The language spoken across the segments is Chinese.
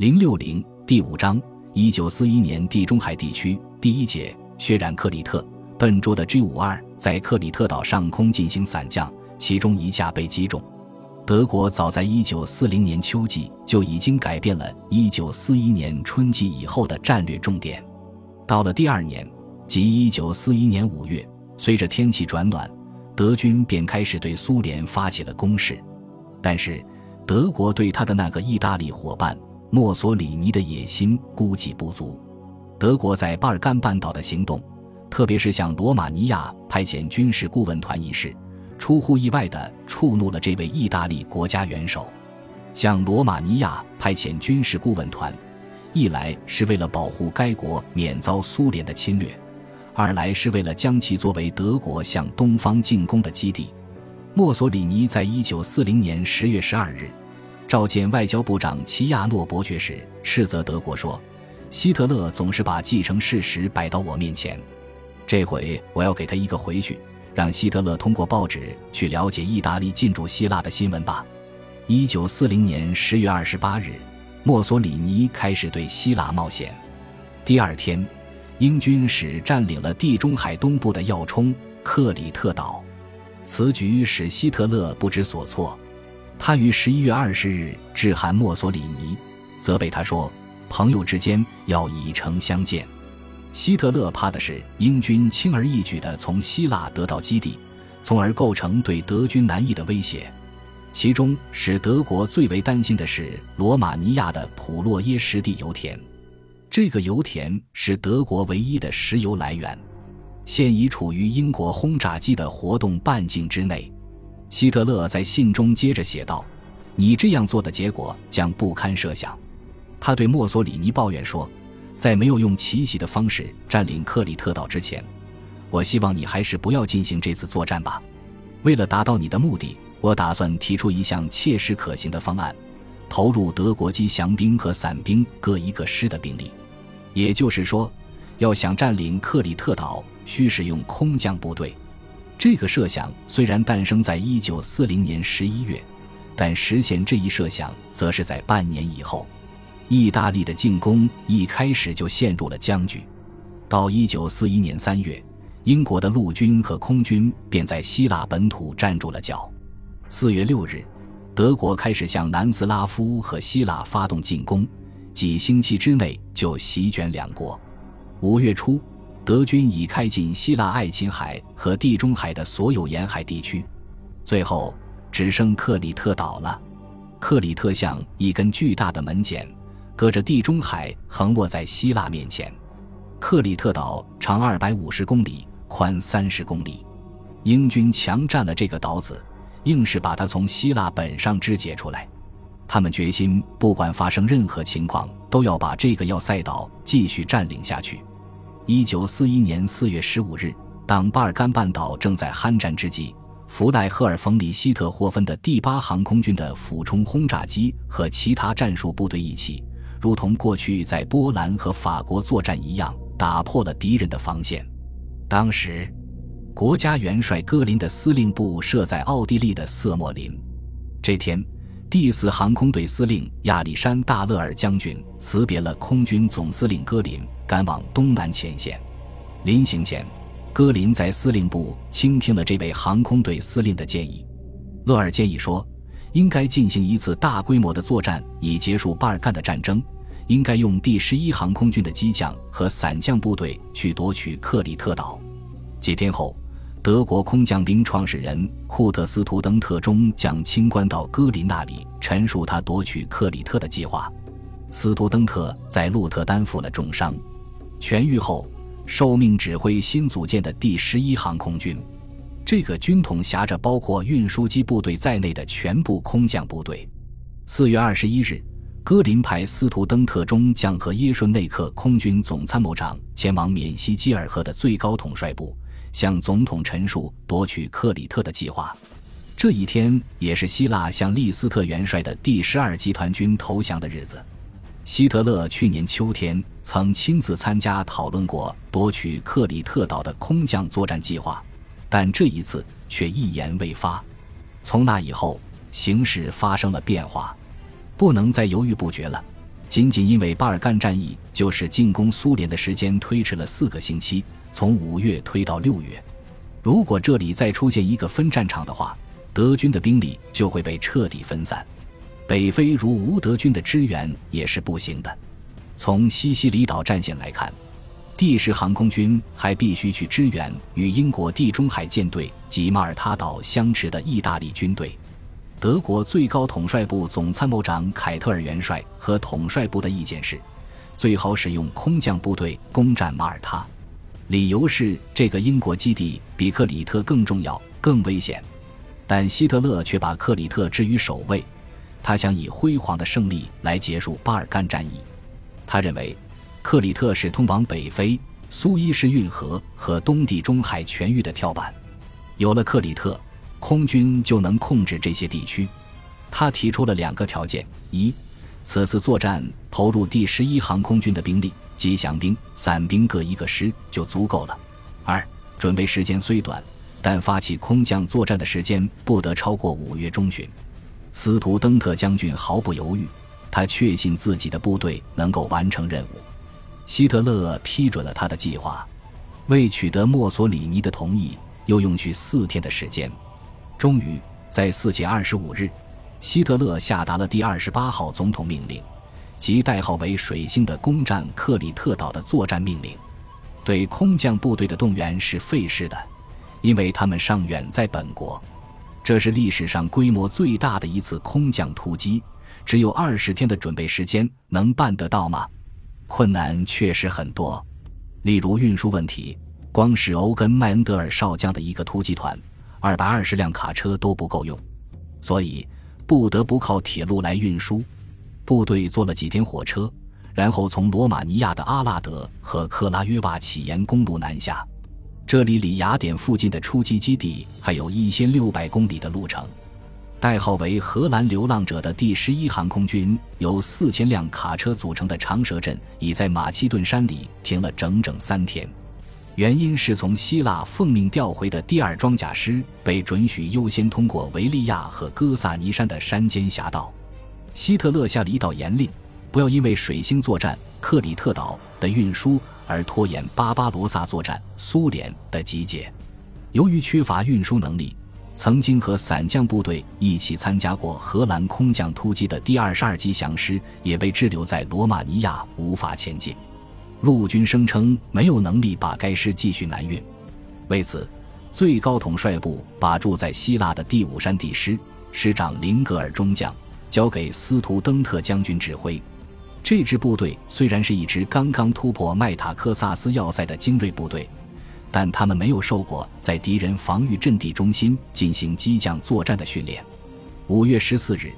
零六零第五章，一九四一年地中海地区第一节，血染克里特。笨拙的 G 五二在克里特岛上空进行伞降，其中一架被击中。德国早在一九四零年秋季就已经改变了一九四一年春季以后的战略重点。到了第二年，即一九四一年五月，随着天气转暖，德军便开始对苏联发起了攻势。但是，德国对他的那个意大利伙伴。墨索里尼的野心估计不足，德国在巴尔干半岛的行动，特别是向罗马尼亚派遣军事顾问团一事，出乎意外地触怒了这位意大利国家元首。向罗马尼亚派遣军事顾问团，一来是为了保护该国免遭苏联的侵略，二来是为了将其作为德国向东方进攻的基地。墨索里尼在一九四零年十月十二日。召见外交部长齐亚诺伯爵时，斥责德国说：“希特勒总是把既成事实摆到我面前，这回我要给他一个回去，让希特勒通过报纸去了解意大利进驻希腊的新闻吧。”一九四零年十月二十八日，墨索里尼开始对希腊冒险。第二天，英军使占领了地中海东部的要冲克里特岛，此举使希特勒不知所措。他于十一月二十日致函墨索里尼，责备他说：“朋友之间要以诚相见。”希特勒怕的是英军轻而易举地从希腊得到基地，从而构成对德军南翼的威胁。其中使德国最为担心的是罗马尼亚的普洛耶什地油田，这个油田是德国唯一的石油来源，现已处于英国轰炸机的活动半径之内。希特勒在信中接着写道：“你这样做的结果将不堪设想。”他对墨索里尼抱怨说：“在没有用奇袭的方式占领克里特岛之前，我希望你还是不要进行这次作战吧。为了达到你的目的，我打算提出一项切实可行的方案：投入德国机降兵和伞兵各一个师的兵力。也就是说，要想占领克里特岛，需使用空降部队。”这个设想虽然诞生在一九四零年十一月，但实现这一设想则是在半年以后。意大利的进攻一开始就陷入了僵局。到一九四一年三月，英国的陆军和空军便在希腊本土站住了脚。四月六日，德国开始向南斯拉夫和希腊发动进攻，几星期之内就席卷两国。五月初。德军已开进希腊爱琴海和地中海的所有沿海地区，最后只剩克里特岛了。克里特像一根巨大的门剪，隔着地中海横卧在希腊面前。克里特岛长二百五十公里，宽三十公里。英军强占了这个岛子，硬是把它从希腊本上肢解出来。他们决心，不管发生任何情况，都要把这个要塞岛继续占领下去。一九四一年四月十五日，当巴尔干半岛正在酣战之际，弗赖赫尔冯里希特霍芬的第八航空军的俯冲轰炸机和其他战术部队一起，如同过去在波兰和法国作战一样，打破了敌人的防线。当时，国家元帅戈林的司令部设在奥地利的瑟莫林。这天，第四航空队司令亚历山大勒尔将军辞别了空军总司令戈林。赶往东南前线，临行前，戈林在司令部倾听了这位航空队司令的建议。勒尔建议说，应该进行一次大规模的作战，以结束巴尔干的战争。应该用第十一航空军的机降和伞降部队去夺取克里特岛。几天后，德国空降兵创始人库特斯图登特中将清官到戈林那里，陈述他夺取克里特的计划。斯图登特在鹿特丹负了重伤。痊愈后，受命指挥新组建的第十一航空军。这个军统辖着包括运输机部队在内的全部空降部队。四月二十一日，戈林派斯图登特中将和耶顺内克空军总参谋长前往缅西基尔河的最高统帅部，向总统陈述夺取克里特的计划。这一天也是希腊向利斯特元帅的第十二集团军投降的日子。希特勒去年秋天曾亲自参加讨论过夺取克里特岛的空降作战计划，但这一次却一言未发。从那以后，形势发生了变化，不能再犹豫不决了。仅仅因为巴尔干战役，就使进攻苏联的时间推迟了四个星期，从五月推到六月。如果这里再出现一个分战场的话，德军的兵力就会被彻底分散。北非如无德军的支援也是不行的。从西西里岛战线来看，第十航空军还必须去支援与英国地中海舰队及马耳他岛相持的意大利军队。德国最高统帅部总参谋长凯特尔元帅和统帅部的意见是，最好使用空降部队攻占马耳他。理由是这个英国基地比克里特更重要、更危险，但希特勒却把克里特置于首位，他想以辉煌的胜利来结束巴尔干战役。他认为，克里特是通往北非、苏伊士运河和东地中海全域的跳板，有了克里特，空军就能控制这些地区。他提出了两个条件：一，此次作战投入第十一航空军的兵力。机降兵、散兵各一个师就足够了。二、准备时间虽短，但发起空降作战的时间不得超过五月中旬。斯图登特将军毫不犹豫，他确信自己的部队能够完成任务。希特勒批准了他的计划。为取得墨索里尼的同意，又用去四天的时间。终于，在四月二十五日，希特勒下达了第二十八号总统命令。即代号为“水星”的攻占克里特岛的作战命令，对空降部队的动员是费事的，因为他们尚远在本国。这是历史上规模最大的一次空降突击，只有二十天的准备时间，能办得到吗？困难确实很多，例如运输问题，光是欧根·麦恩德尔少将的一个突击团，二百二十辆卡车都不够用，所以不得不靠铁路来运输。部队坐了几天火车，然后从罗马尼亚的阿拉德和克拉约瓦起沿公路南下。这里离雅典附近的出击基地还有一千六百公里的路程。代号为“荷兰流浪者”的第十一航空军由四千辆卡车组成的长蛇阵，已在马其顿山里停了整整三天。原因是从希腊奉命调回的第二装甲师被准许优先通过维利亚和哥萨尼山的山间峡道。希特勒下了一道严令，不要因为水星作战克里特岛的运输而拖延巴巴罗萨作战苏联的集结。由于缺乏运输能力，曾经和伞降部队一起参加过荷兰空降突击的第二十二机降师也被滞留在罗马尼亚，无法前进。陆军声称没有能力把该师继续南运，为此，最高统帅部把驻在希腊的第五山地师师长林格尔中将。交给斯图登特将军指挥。这支部队虽然是一支刚刚突破麦塔科萨斯要塞的精锐部队，但他们没有受过在敌人防御阵地中心进行机降作战的训练。五月十四日，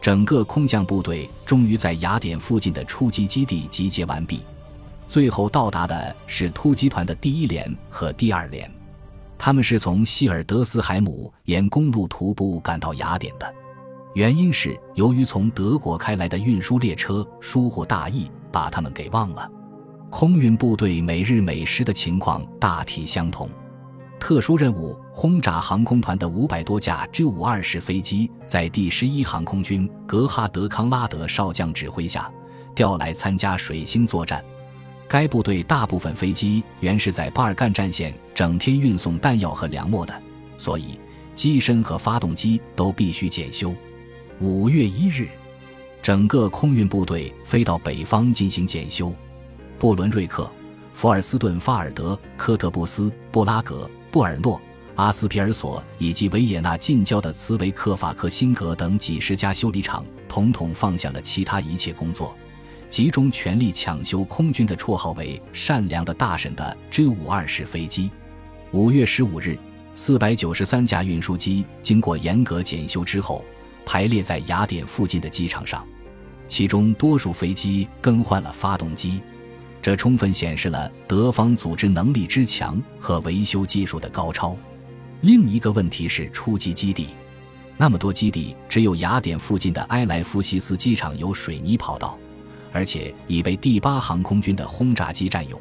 整个空降部队终于在雅典附近的出击基地集结完毕。最后到达的是突击团的第一连和第二连，他们是从希尔德斯海姆沿公路徒步赶到雅典的。原因是由于从德国开来的运输列车疏忽大意，把他们给忘了。空运部队每日每时的情况大体相同。特殊任务轰炸航空团的五百多架 G-52 式飞机，在第十一航空军格哈德·康拉德少将指挥下调来参加水星作战。该部队大部分飞机原是在巴尔干战线整天运送弹药和粮秣的，所以机身和发动机都必须检修。五月一日，整个空运部队飞到北方进行检修。布伦瑞克、福尔斯顿、法尔德、科特布斯、布拉格、布尔诺、阿斯皮尔索以及维也纳近郊的茨维克法克辛格等几十家修理厂，统统放下了其他一切工作，集中全力抢修空军的绰号为“善良的大婶”的 G-52 式飞机。五月十五日，四百九十三架运输机经过严格检修之后。排列在雅典附近的机场上，其中多数飞机更换了发动机，这充分显示了德方组织能力之强和维修技术的高超。另一个问题是出击基地，那么多基地，只有雅典附近的埃莱夫西斯机场有水泥跑道，而且已被第八航空军的轰炸机占用，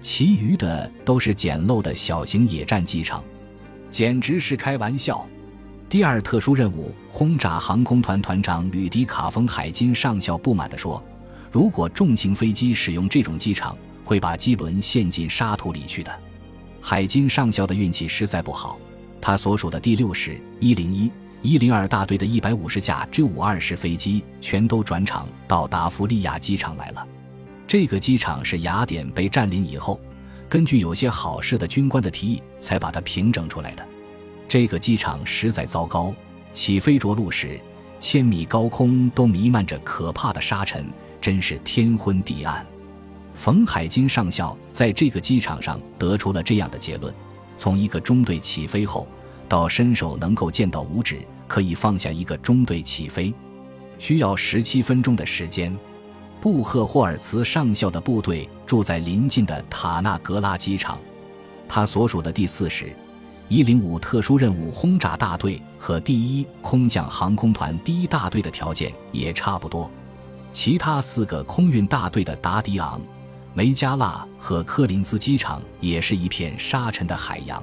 其余的都是简陋的小型野战机场，简直是开玩笑。第二特殊任务轰炸航空团团长吕迪卡·冯海金上校不满地说：“如果重型飞机使用这种机场，会把机轮陷进沙土里去的。海金上校的运气实在不好，他所属的第六师一零一、一零二大队的一百五十架 G 五二式飞机全都转场到达弗利亚机场来了。这个机场是雅典被占领以后，根据有些好事的军官的提议，才把它平整出来的。这个机场实在糟糕，起飞着陆时，千米高空都弥漫着可怕的沙尘，真是天昏地暗。冯海金上校在这个机场上得出了这样的结论：从一个中队起飞后，到伸手能够见到五指，可以放下一个中队起飞，需要十七分钟的时间。布赫霍尔茨上校的部队住在邻近的塔纳格拉机场，他所属的第四师一零五特殊任务轰炸大队和第一空降航空团第一大队的条件也差不多。其他四个空运大队的达迪昂。梅加纳和科林斯机场也是一片沙尘的海洋。